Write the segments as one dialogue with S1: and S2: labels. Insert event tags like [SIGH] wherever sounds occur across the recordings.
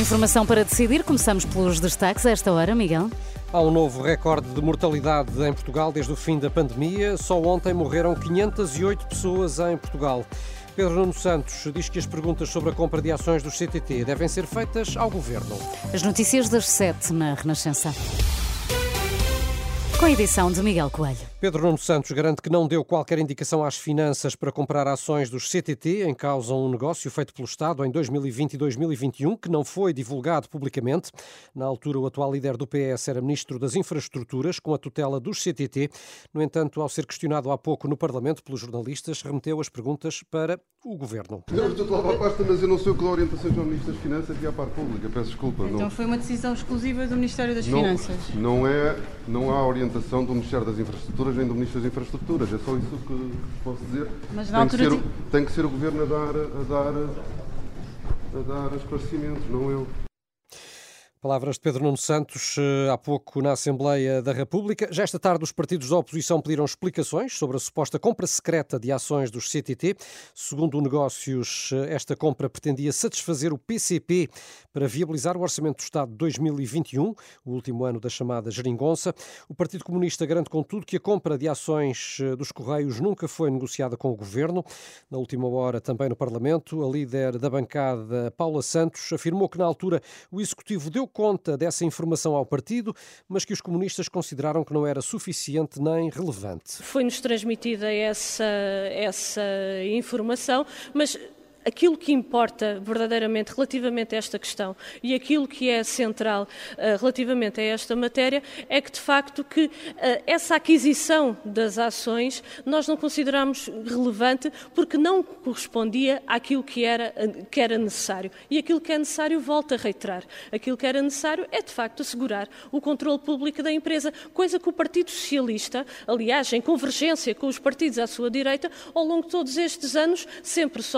S1: Informação para decidir, começamos pelos destaques a esta hora, Miguel.
S2: Há um novo recorde de mortalidade em Portugal desde o fim da pandemia. Só ontem morreram 508 pessoas em Portugal. Pedro Nuno Santos diz que as perguntas sobre a compra de ações do CTT devem ser feitas ao Governo.
S1: As notícias das sete na Renascença. Com a edição de Miguel Coelho.
S2: Pedro Nuno Santos garante que não deu qualquer indicação às finanças para comprar ações dos CTT, em causa um negócio feito pelo Estado em 2020 e 2021, que não foi divulgado publicamente. Na altura, o atual líder do PS era Ministro das Infraestruturas, com a tutela dos CTT. No entanto, ao ser questionado há pouco no Parlamento pelos jornalistas, remeteu as perguntas para o Governo.
S3: Eu estou a pasta, mas eu não sei o que dá orientações ao Ministro das Finanças e à parte pública, peço desculpa.
S4: Então
S3: não,
S4: foi uma decisão exclusiva do Ministério das
S3: não,
S4: Finanças?
S3: Não, é, não há orientação do Ministério das Infraestruturas nem do Ministro das Infraestruturas, é só isso que posso dizer.
S4: Mas na
S3: tem, que
S4: altura
S3: ser,
S4: de-
S3: tem que ser o Governo a dar, a dar, a dar esclarecimentos, não eu.
S2: Palavras de Pedro Nuno Santos eh, há pouco na Assembleia da República. Já esta tarde, os partidos da oposição pediram explicações sobre a suposta compra secreta de ações dos CTT. Segundo o Negócios, eh, esta compra pretendia satisfazer o PCP para viabilizar o Orçamento do Estado de 2021, o último ano da chamada geringonça. O Partido Comunista garante, contudo, que a compra de ações eh, dos Correios nunca foi negociada com o Governo. Na última hora, também no Parlamento, a líder da bancada, Paula Santos, afirmou que na altura o Executivo deu conta dessa informação ao partido, mas que os comunistas consideraram que não era suficiente nem relevante.
S5: Foi-nos transmitida essa, essa informação, mas aquilo que importa verdadeiramente relativamente a esta questão e aquilo que é central eh, relativamente a esta matéria é que, de facto, que eh, essa aquisição das ações nós não consideramos relevante porque não correspondia àquilo que era, que era necessário. E aquilo que é necessário, volto a reiterar, aquilo que era necessário é, de facto, assegurar o controle público da empresa, coisa que o Partido Socialista, aliás, em convergência com os partidos à sua direita, ao longo de todos estes anos, sempre se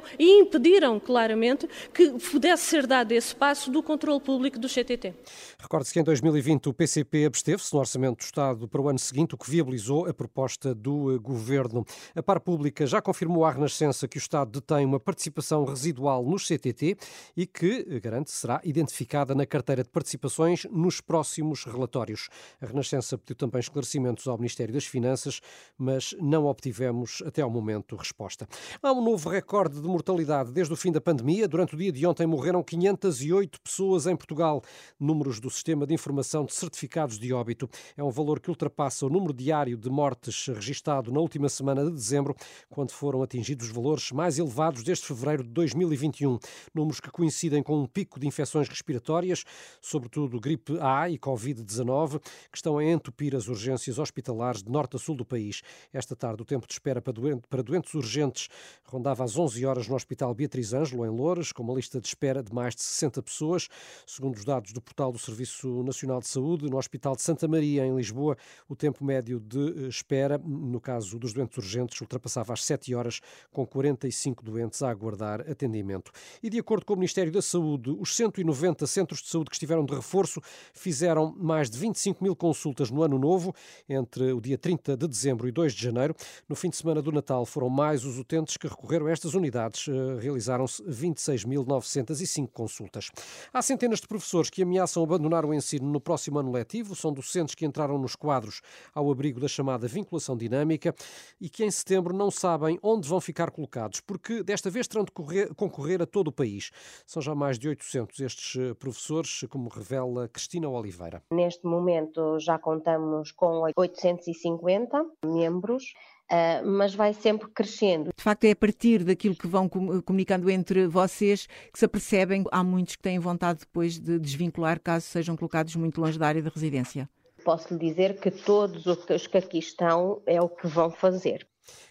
S5: opuseram e impediram claramente que pudesse ser dado esse passo do controle público do CTT.
S2: Recorde-se que em 2020 o PCP absteve-se no Orçamento do Estado para o ano seguinte, o que viabilizou a proposta do eh, Governo. A par pública já confirmou à Renascença que o Estado detém uma participação residual nos CTT e que, eh, garante, será identificada na carteira de participações nos próximos relatórios. A Renascença pediu também esclarecimentos ao Ministério das Finanças, mas não obtivemos até ao momento resposta. Há um novo recorde de mortalidade desde o fim da pandemia. Durante o dia de ontem morreram 508 pessoas em Portugal. Números do Sistema de Informação de Certificados de Óbito. É um valor que ultrapassa o número diário de mortes registado na última semana de dezembro, quando foram atingidos os valores mais elevados desde fevereiro de 2021. Números que coincidem com um pico de infecções respiratórias, sobretudo gripe A e Covid-19, que estão a entupir as urgências hospitalares de norte a sul do país. Esta tarde, o tempo de espera para doente- para doentes urgentes rondava às 11 horas no Hospital Beatriz Ângelo, em Loures, com uma lista de espera de mais de 60 pessoas. Segundo os dados do portal do Serviço Nacional de Saúde, no Hospital de Santa Maria, em Lisboa, o tempo médio de eh, espera, no caso dos doentes urgentes, ultrapassava as 7 horas, com 45 doentes a aguardar atendimento. E de acordo com o Ministério da Saúde, os 190 centros de saúde que estiveram de reforço fizeram mais de 25 mil consultas no ano novo, entre o dia 30 de dezembro e 2 de janeiro. No fim de semana do Natal, foram mais os utentes que recorreram a estas unidades. Eh, Realizaram-se 26.905 consultas. Há centenas de professores que ameaçam abandonar o ensino no próximo ano letivo. São docentes que entraram nos quadros ao abrigo da chamada vinculação dinâmica e que em setembro não sabem onde vão ficar colocados, porque desta vez terão de correr- concorrer a todo o país. São já mais de 800 estes eh, professores, como revela Cristina Oliveira.
S6: Neste momento já contamos com 850 membros, ah, mas vai sempre crescendo.
S7: De facto, é a partir daquilo que vão com- comunicando entre vocês que se apercebem. Há muitos que têm vontade depois de desvincular caso sejam colocados muito longe da área de residência.
S6: Posso lhe dizer que todos os que aqui estão é o que vão fazer.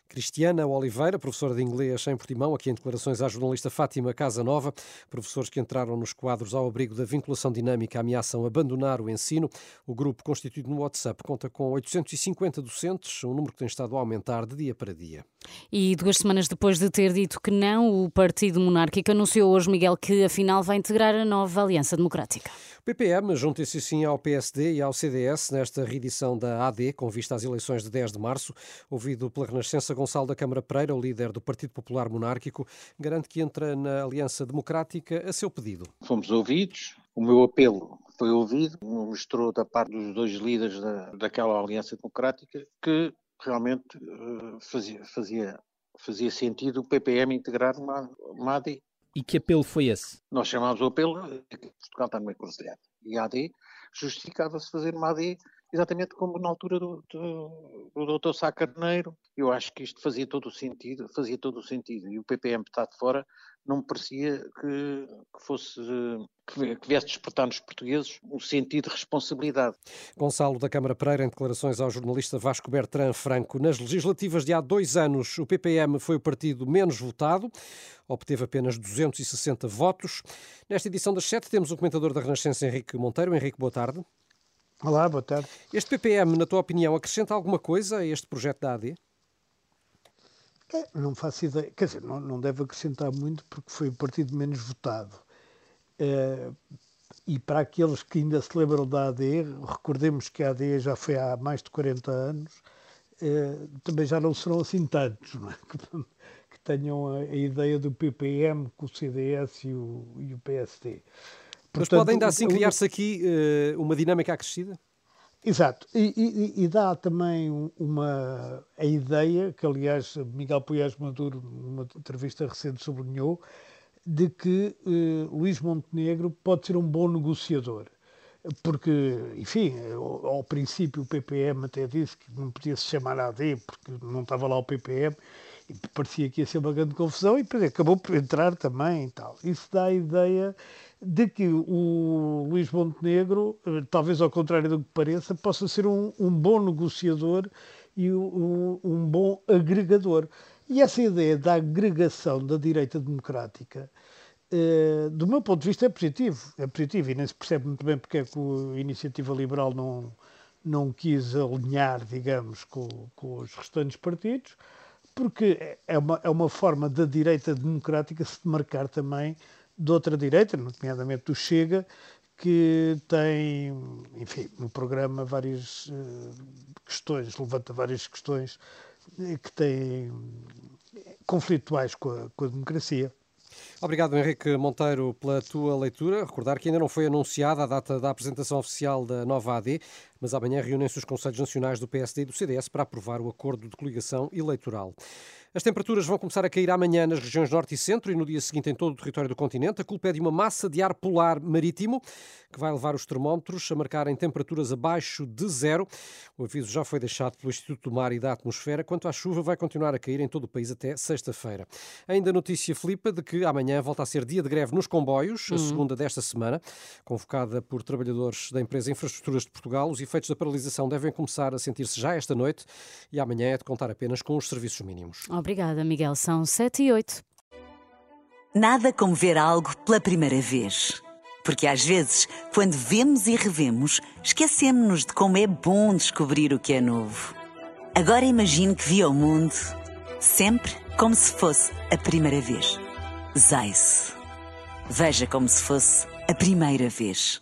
S2: Cristiana Oliveira, professora de inglês em Portimão, aqui em declarações à jornalista Fátima Casa Nova. Professores que entraram nos quadros ao abrigo da vinculação dinâmica ameaçam abandonar o ensino. O grupo constituído no WhatsApp conta com 850 docentes, um número que tem estado a aumentar de dia para dia.
S1: E duas semanas depois de ter dito que não, o Partido Monárquico anunciou hoje, Miguel, que afinal vai integrar a nova Aliança Democrática.
S2: O PPM junta-se assim ao PSD e ao CDS nesta reedição da AD, com vista às eleições de 10 de março. Ouvido pela Renascença, Gonçalo da Câmara Pereira, o líder do Partido Popular Monárquico, garante que entra na Aliança Democrática a seu pedido.
S8: Fomos ouvidos, o meu apelo foi ouvido, mostrou da parte dos dois líderes da, daquela Aliança Democrática que realmente uh, fazia, fazia, fazia sentido o PPM integrar uma, uma AD.
S9: E que apelo foi esse?
S8: Nós chamámos o apelo que Portugal está numa encruzilhada. E a AD justificava-se fazer uma AD exatamente como na altura do, do, do Dr. Sá Carneiro. Eu acho que isto fazia todo o sentido, fazia todo o sentido. E o PPM está de fora, não me parecia que, que fosse que viesse despertar nos portugueses um sentido de responsabilidade.
S2: Gonçalo da Câmara Pereira, em declarações ao jornalista Vasco Bertrand Franco. Nas legislativas de há dois anos, o PPM foi o partido menos votado, obteve apenas 260 votos. Nesta edição das sete temos o comentador da Renascença, Henrique Monteiro. Henrique, boa tarde.
S10: Olá, boa tarde.
S2: Este PPM, na tua opinião, acrescenta alguma coisa a este projeto da AD?
S10: É, não faço ideia. Quer dizer, não, não deve acrescentar muito porque foi o partido menos votado. É, e para aqueles que ainda se lembram da AD, recordemos que a AD já foi há mais de 40 anos, é, também já não serão assim tantos, não é? que, [LAUGHS] que, tenham a, a, ideia do PPM com o CDS e o, e o PSD.
S2: Mas pode ainda assim criar-se aqui uh, uma dinâmica acrescida?
S10: Exato, e, e, e, dá também uma a ideia, que aliás Miguel Poiás Maduro, numa entrevista recente, sublinhou, de que uh, Luís Montenegro pode ser um bom negociador. Porque, enfim, ao, ao, princípio o PPM até disse que não podia se chamar AD porque não estava lá o PPM e parecia que ia ser uma grande confusão e depois acabou por entrar também e tal. Isso dá a ideia de que o Luís Montenegro, eh, talvez ao contrário do que pareça, possa ser um, um bom negociador e um, um, bom agregador. E essa ideia da agregação da direita democrática, eh, do meu ponto de vista, é positivo. É positivo e nem se percebe muito bem porque é que a Iniciativa Liberal não, não quis alinhar, digamos, com, com os restantes partidos, porque é uma, é uma forma da direita democrática se demarcar também de outra direita, nomeadamente do Chega, que tem, enfim, no programa várias uh, questões, levanta várias questões eh, que têm conflituais com a, com a democracia.
S2: Obrigado, Henrique Monteiro, pela tua leitura. Recordar que ainda não foi anunciada a data da apresentação oficial da nova AD, mas amanhã reúnem-se os Conselhos Nacionais do PSD e do CDS para aprovar o acordo de coligação eleitoral. As temperaturas vão começar a cair amanhã nas regiões norte e centro e no dia seguinte em todo o território do continente. A culpa é de uma massa de ar polar marítimo que vai levar os termómetros a marcarem temperaturas abaixo de zero. O aviso já foi deixado pelo Instituto do Mar e da Atmosfera. Quanto à chuva, vai continuar a cair em todo o país até sexta-feira. Ainda notícia, Filipa, de que amanhã volta a ser dia de greve nos comboios, a uhum. segunda desta semana, convocada por trabalhadores da empresa Infraestruturas de Portugal. Os efeitos da paralisação devem começar a sentir-se já esta noite e amanhã é de contar apenas com os serviços mínimos.
S1: Obrigada, Miguel. São 7 e 8.
S11: Nada como ver algo pela primeira vez. Porque às vezes, quando vemos e revemos, esquecemos-nos de como é bom descobrir o que é novo. Agora imagine que viu o mundo sempre como se fosse a primeira vez. Zais. Veja como se fosse a primeira vez.